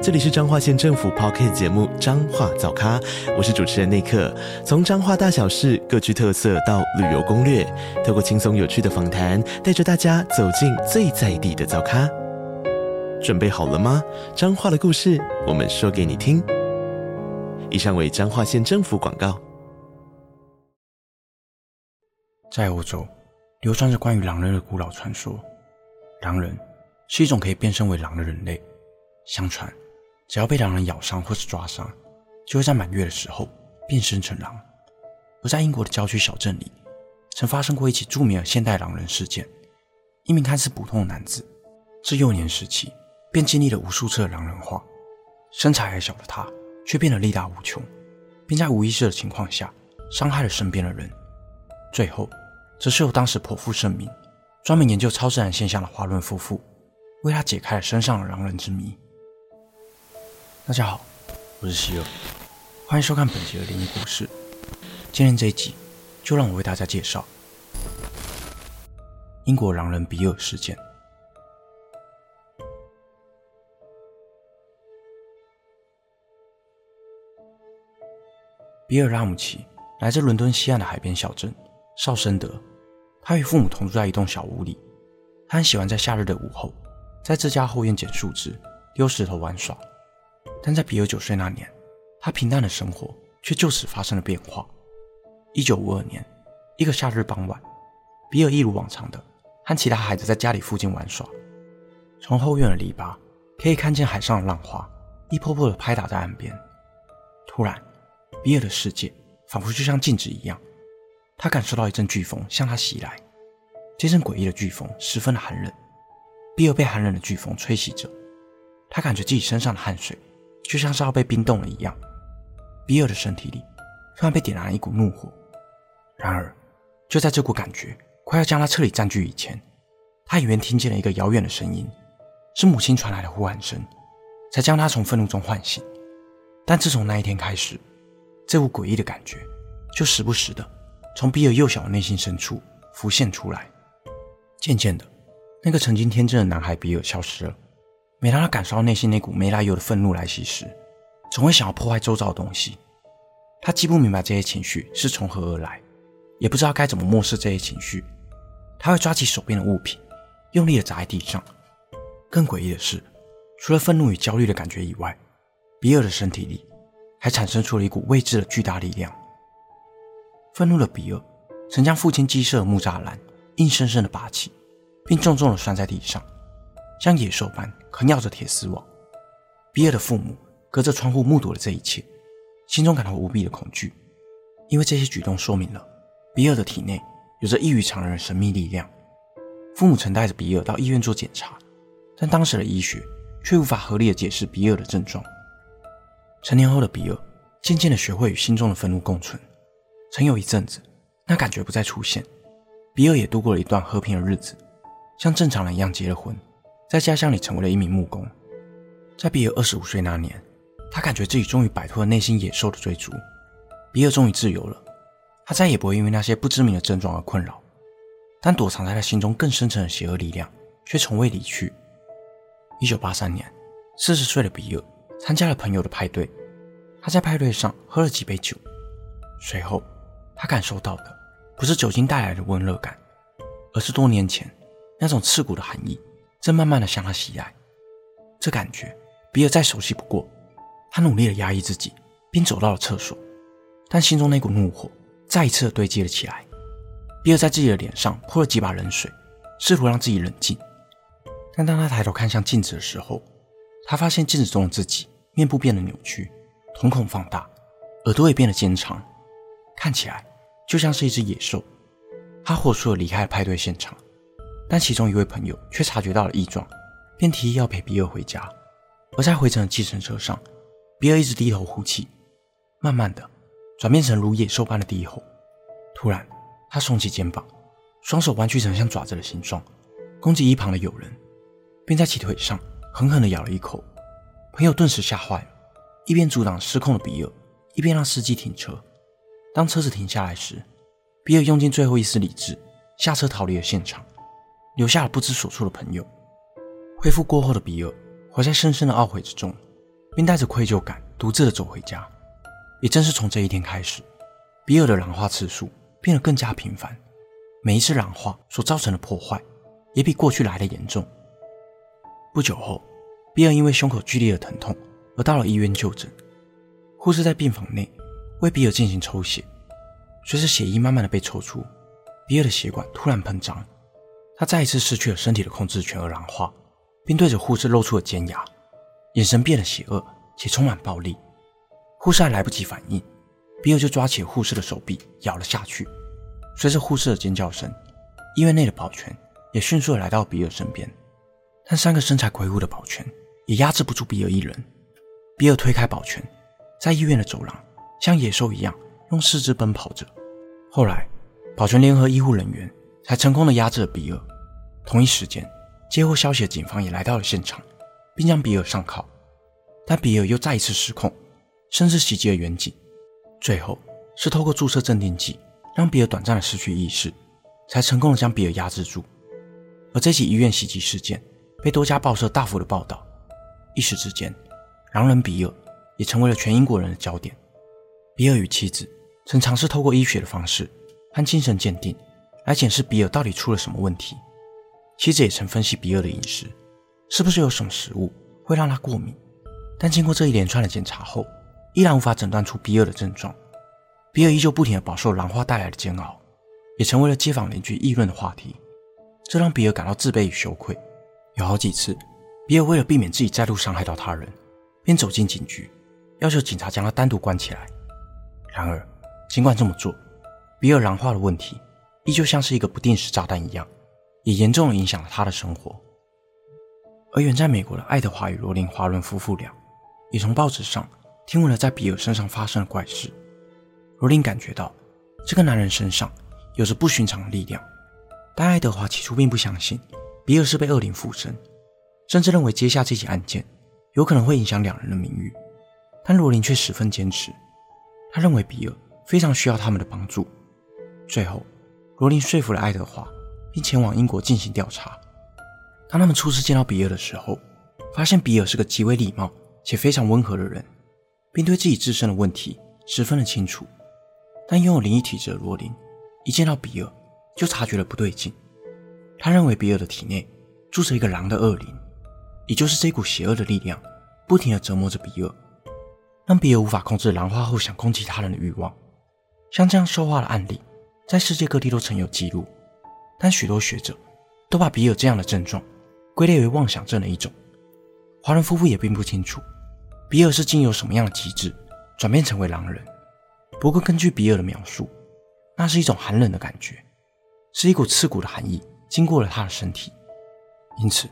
这里是彰化县政府 Podcast 节目《彰化早咖》，我是主持人内克。从彰化大小事各具特色到旅游攻略，透过轻松有趣的访谈，带着大家走进最在地的早咖。准备好了吗？彰化的故事，我们说给你听。以上为彰化县政府广告。在欧洲，流传着关于狼人的古老传说。狼人是一种可以变身为狼的人类，相传。只要被狼人咬伤或是抓伤，就会在满月的时候变身成狼。而在英国的郊区小镇里，曾发生过一起著名的现代狼人事件。一名看似普通的男子，自幼年时期便经历了无数次的狼人化，身材矮小的他却变得力大无穷，并在无意识的情况下伤害了身边的人。最后，则是由当时颇负盛名、专门研究超自然现象的华伦夫妇，为他解开了身上的狼人之谜。大家好，我是希尔，欢迎收看本集的灵异故事。今天这一集，就让我为大家介绍英国狼人比尔事件。比尔·拉姆齐来自伦敦西岸的海边小镇绍森德，他与父母同住在一栋小屋里。他很喜欢在夏日的午后，在自家后院捡树枝、丢石头玩耍。但在比尔九岁那年，他平淡的生活却就此发生了变化。一九五二年，一个夏日傍晚，比尔一如往常的和其他孩子在家里附近玩耍。从后院的篱笆可以看见海上的浪花一波波的拍打在岸边。突然，比尔的世界仿佛就像静止一样，他感受到一阵飓风向他袭来。这阵诡异的飓风十分的寒冷，比尔被寒冷的飓风吹袭着，他感觉自己身上的汗水。就像是要被冰冻了一样，比尔的身体里突然被点燃了一股怒火。然而，就在这股感觉快要将他彻底占据以前，他远远听见了一个遥远的声音，是母亲传来的呼喊声，才将他从愤怒中唤醒。但自从那一天开始，这股诡异的感觉就时不时的从比尔幼小的内心深处浮现出来。渐渐的，那个曾经天真的男孩比尔消失了。每当他感受到内心那股没来由的愤怒来袭时，总会想要破坏周遭的东西。他既不明白这些情绪是从何而来，也不知道该怎么漠视这些情绪。他会抓起手边的物品，用力地砸在地上。更诡异的是，除了愤怒与焦虑的感觉以外，比尔的身体里还产生出了一股未知的巨大力量。愤怒的比尔曾将父亲鸡舍的木栅栏硬生生地拔起，并重重地拴在地上。像野兽般啃咬着铁丝网，比尔的父母隔着窗户目睹了这一切，心中感到无比的恐惧，因为这些举动说明了比尔的体内有着异于常人的神秘力量。父母曾带着比尔到医院做检查，但当时的医学却无法合理的解释比尔的症状。成年后的比尔渐渐的学会与心中的愤怒共存。曾有一阵子，那感觉不再出现，比尔也度过了一段和平的日子，像正常人一样结了婚。在家乡里成为了一名木工。在比尔二十五岁那年，他感觉自己终于摆脱了内心野兽的追逐。比尔终于自由了，他再也不会因为那些不知名的症状而困扰。但躲藏在他心中更深层的邪恶力量却从未离去。一九八三年，四十岁的比尔参加了朋友的派对，他在派对上喝了几杯酒，随后他感受到的不是酒精带来的温热感，而是多年前那种刺骨的寒意。正慢慢的向他袭来，这感觉比尔再熟悉不过。他努力的压抑自己，并走到了厕所，但心中那股怒火再一次堆积了起来。比尔在自己的脸上泼了几把冷水，试图让自己冷静。但当他抬头看向镜子的时候，他发现镜子中的自己面部变得扭曲，瞳孔放大，耳朵也变得尖长，看起来就像是一只野兽。他火速的离开了派对现场。但其中一位朋友却察觉到了异状，便提议要陪比尔回家。而在回程的计程车上，比尔一直低头呼气，慢慢的转变成如野兽般的低吼。突然，他耸起肩膀，双手弯曲成像爪子的形状，攻击一旁的友人，并在其腿上狠狠地咬了一口。朋友顿时吓坏了，一边阻挡失控的比尔，一边让司机停车。当车子停下来时，比尔用尽最后一丝理智，下车逃离了现场，留下了不知所措的朋友。恢复过后的比尔，活在深深的懊悔之中，并带着愧疚感独自的走回家。也正是从这一天开始，比尔的染化次数变得更加频繁，每一次染化所造成的破坏，也比过去来的严重。不久后，比尔因为胸口剧烈的疼痛而到了医院就诊。护士在病房内为比尔进行抽血，随着血液慢慢的被抽出，比尔的血管突然膨胀，他再一次失去了身体的控制权而狼化，并对着护士露出了尖牙，眼神变得邪恶且充满暴力。护士还来不及反应，比尔就抓起护士的手臂咬了下去。随着护士的尖叫声，医院内的保全也迅速的来到比尔身边，但三个身材魁梧的保全。也压制不住比尔一人。比尔推开保全，在医院的走廊像野兽一样用四肢奔跑着。后来，保全联合医护人员才成功的压制了比尔。同一时间，接获消息的警方也来到了现场，并将比尔上铐。但比尔又再一次失控，甚至袭击了员警。最后是透过注射镇定剂，让比尔短暂的失去意识，才成功的将比尔压制住。而这起医院袭击事件被多家报社大幅的报道。一时之间，狼人比尔也成为了全英国人的焦点。比尔与妻子曾尝试透过医学的方式和精神鉴定来检视比尔到底出了什么问题。妻子也曾分析比尔的饮食，是不是有什么食物会让他过敏。但经过这一连串的检查后，依然无法诊断出比尔的症状。比尔依旧不停地饱受狼化带来的煎熬，也成为了街坊邻居议论的话题。这让比尔感到自卑与羞愧。有好几次。比尔为了避免自己再度伤害到他人，便走进警局，要求警察将他单独关起来。然而，尽管这么做，比尔狼化的问题依旧像是一个不定时炸弹一样，也严重影响了他的生活。而远在美国的爱德华与罗琳·华伦夫妇俩，也从报纸上听闻了在比尔身上发生的怪事。罗琳感觉到这个男人身上有着不寻常的力量，但爱德华起初并不相信比尔是被恶灵附身。甚至认为接下这起案件有可能会影响两人的名誉，但罗琳却十分坚持。他认为比尔非常需要他们的帮助。最后，罗琳说服了爱德华，并前往英国进行调查。当他们初次见到比尔的时候，发现比尔是个极为礼貌且非常温和的人，并对自己自身的问题十分的清楚。但拥有灵异体质的罗琳一见到比尔就察觉了不对劲。他认为比尔的体内住着一个狼的恶灵。也就是这股邪恶的力量，不停地折磨着比尔，让比尔无法控制狼化后想攻击他人的欲望。像这样兽化的案例，在世界各地都曾有记录，但许多学者都把比尔这样的症状归类为妄想症的一种。华伦夫妇也并不清楚，比尔是经由什么样的机制转变成为狼人。不过，根据比尔的描述，那是一种寒冷的感觉，是一股刺骨的寒意经过了他的身体，因此。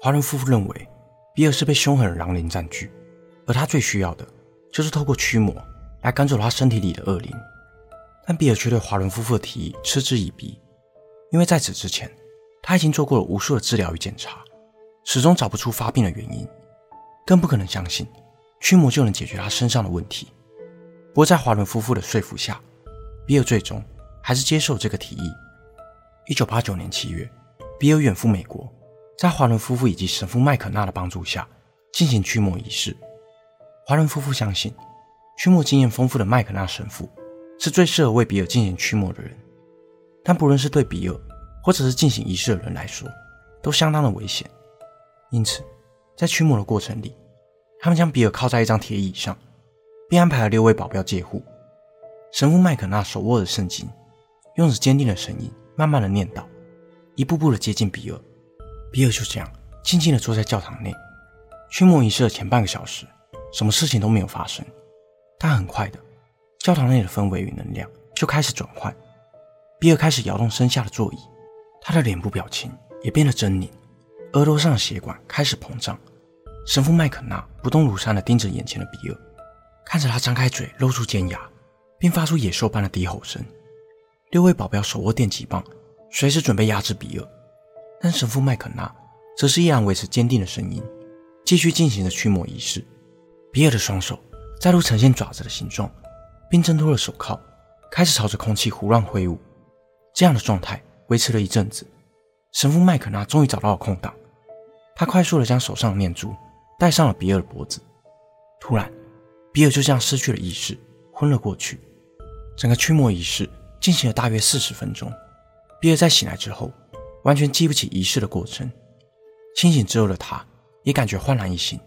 华伦夫妇认为，比尔是被凶狠的狼灵占据，而他最需要的就是透过驱魔来赶走他身体里的恶灵。但比尔却对华伦夫妇的提议嗤之以鼻，因为在此之前，他已经做过了无数的治疗与检查，始终找不出发病的原因，更不可能相信驱魔就能解决他身上的问题。不过，在华伦夫妇的说服下，比尔最终还是接受这个提议。一九八九年七月，比尔远赴美国。在华伦夫妇以及神父麦可纳的帮助下，进行驱魔仪式。华伦夫妇相信，驱魔经验丰富的麦可纳神父是最适合为比尔进行驱魔的人。但不论是对比尔，或者是进行仪式的人来说，都相当的危险。因此，在驱魔的过程里，他们将比尔靠在一张铁椅上，并安排了六位保镖戒护。神父麦可纳手握着圣经，用着坚定的声音，慢慢的念叨，一步步的接近比尔。比尔就这样静静的坐在教堂内，驱魔仪式的前半个小时，什么事情都没有发生。但很快的，教堂内的氛围与能量就开始转换。比尔开始摇动身下的座椅，他的脸部表情也变得狰狞，额头上的血管开始膨胀。神父麦肯纳不动如山地盯着眼前的比尔，看着他张开嘴，露出尖牙，并发出野兽般的低吼声。六位保镖手握电击棒，随时准备压制比尔。但神父麦肯纳则是依然维持坚定的声音，继续进行着驱魔仪式。比尔的双手再度呈现爪子的形状，并挣脱了手铐，开始朝着空气胡乱挥舞。这样的状态维持了一阵子，神父麦肯纳终于找到了空档，他快速地将手上的念珠戴上了比尔的脖子。突然，比尔就这样失去了意识，昏了过去。整个驱魔仪式进行了大约四十分钟。比尔在醒来之后，完全记不起仪式的过程。清醒之后的他，也感觉焕然一新，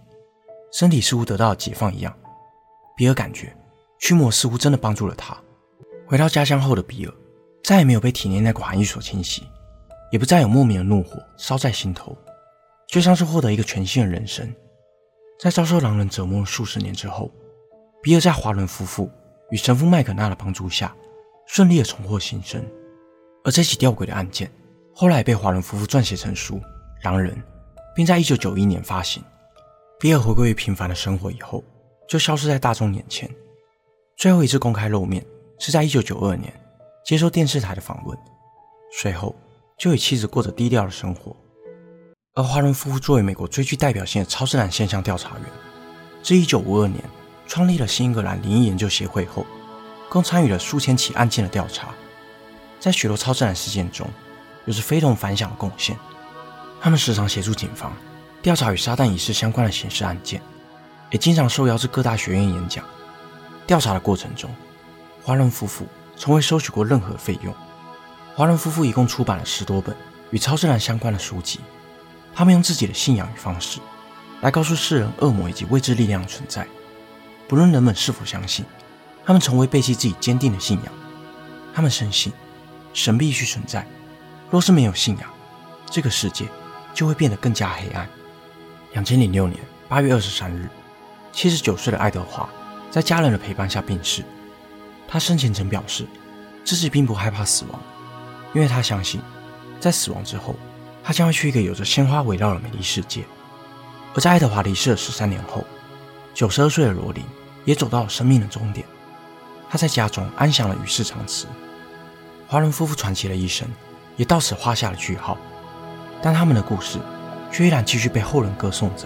身体似乎得到了解放一样。比尔感觉驱魔似乎真的帮助了他。回到家乡后的比尔，再也没有被体内那股寒意所侵袭，也不再有莫名的怒火烧在心头，就像是获得一个全新的人生。在遭受狼人折磨数十年之后，比尔在华伦夫妇与神父麦肯纳的帮助下，顺利的重获新生。而这起吊诡的案件，后来被华伦夫妇撰写成书《狼人》，并在1991年发行。比尔回归于平凡的生活以后，就消失在大众眼前。最后一次公开露面是在1992年接受电视台的访问，随后就与妻子过着低调的生活。而华伦夫妇作为美国最具代表性的超自然现象调查员，自1952年创立了新英格兰灵异研究协会后，共参与了数千起案件的调查，在许多超自然事件中有着非同凡响的贡献。他们时常协助警方调查与撒旦仪式相关的刑事案件，也经常受邀至各大学院演讲。调查的过程中，华伦夫妇从未收取过任何费用。华伦夫妇一共出版了十多本与超自然相关的书籍。他们用自己的信仰与方式，来告诉世人恶魔以及未知力量的存在。不论人们是否相信，他们从未背弃自己坚定的信仰。他们深信，神必须存在。若是没有信仰，这个世界就会变得更加黑暗。两千零六年八月二十三日，七十九岁的爱德华在家人的陪伴下病逝。他生前曾表示，自己并不害怕死亡，因为他相信，在死亡之后。他将会去一个有着鲜花围绕的美丽世界。而在爱德华离世的十三年后，九十二岁的罗琳也走到了生命的终点。他在家中安详的与世长辞。华伦夫妇传奇的一生也到此画下了句号，但他们的故事却依然继续被后人歌颂着。